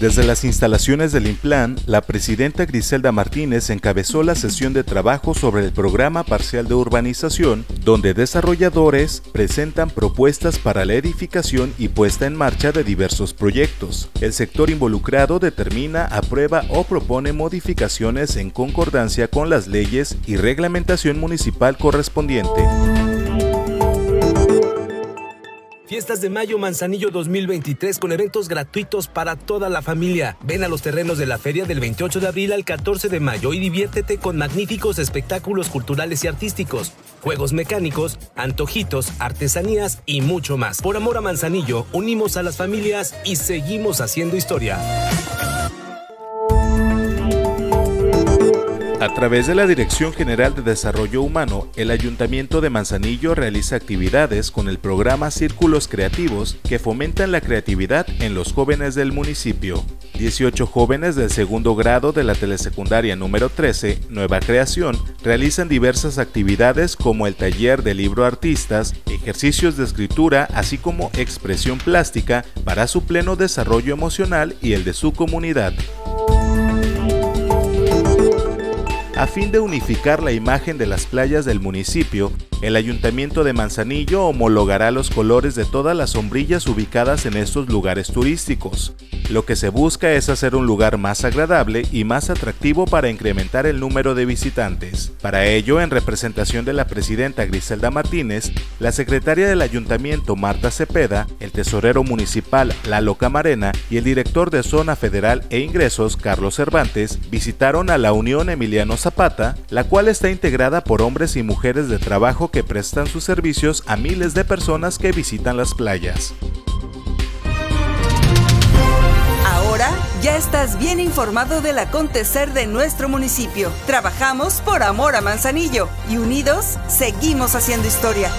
Desde las instalaciones del Implan, la presidenta Griselda Martínez encabezó la sesión de trabajo sobre el programa parcial de urbanización, donde desarrolladores presentan propuestas para la edificación y puesta en marcha de diversos proyectos. El sector involucrado determina, aprueba o propone modificaciones en concordancia con las leyes y reglamentación municipal correspondiente. Fiestas de Mayo Manzanillo 2023 con eventos gratuitos para toda la familia. Ven a los terrenos de la feria del 28 de abril al 14 de mayo y diviértete con magníficos espectáculos culturales y artísticos, juegos mecánicos, antojitos, artesanías y mucho más. Por amor a Manzanillo, unimos a las familias y seguimos haciendo historia. A través de la Dirección General de Desarrollo Humano, el Ayuntamiento de Manzanillo realiza actividades con el programa Círculos Creativos que fomentan la creatividad en los jóvenes del municipio. 18 jóvenes del segundo grado de la telesecundaria número 13, Nueva Creación, realizan diversas actividades como el taller de libro artistas, ejercicios de escritura, así como expresión plástica para su pleno desarrollo emocional y el de su comunidad. A fin de unificar la imagen de las playas del municipio, el Ayuntamiento de Manzanillo homologará los colores de todas las sombrillas ubicadas en estos lugares turísticos. Lo que se busca es hacer un lugar más agradable y más atractivo para incrementar el número de visitantes. Para ello, en representación de la presidenta Griselda Martínez, la secretaria del ayuntamiento Marta Cepeda, el tesorero municipal Lalo Camarena y el director de Zona Federal e Ingresos Carlos Cervantes visitaron a la Unión Emiliano Zapata, la cual está integrada por hombres y mujeres de trabajo que prestan sus servicios a miles de personas que visitan las playas. Ahora ya estás bien informado del acontecer de nuestro municipio. Trabajamos por amor a Manzanillo y unidos seguimos haciendo historia.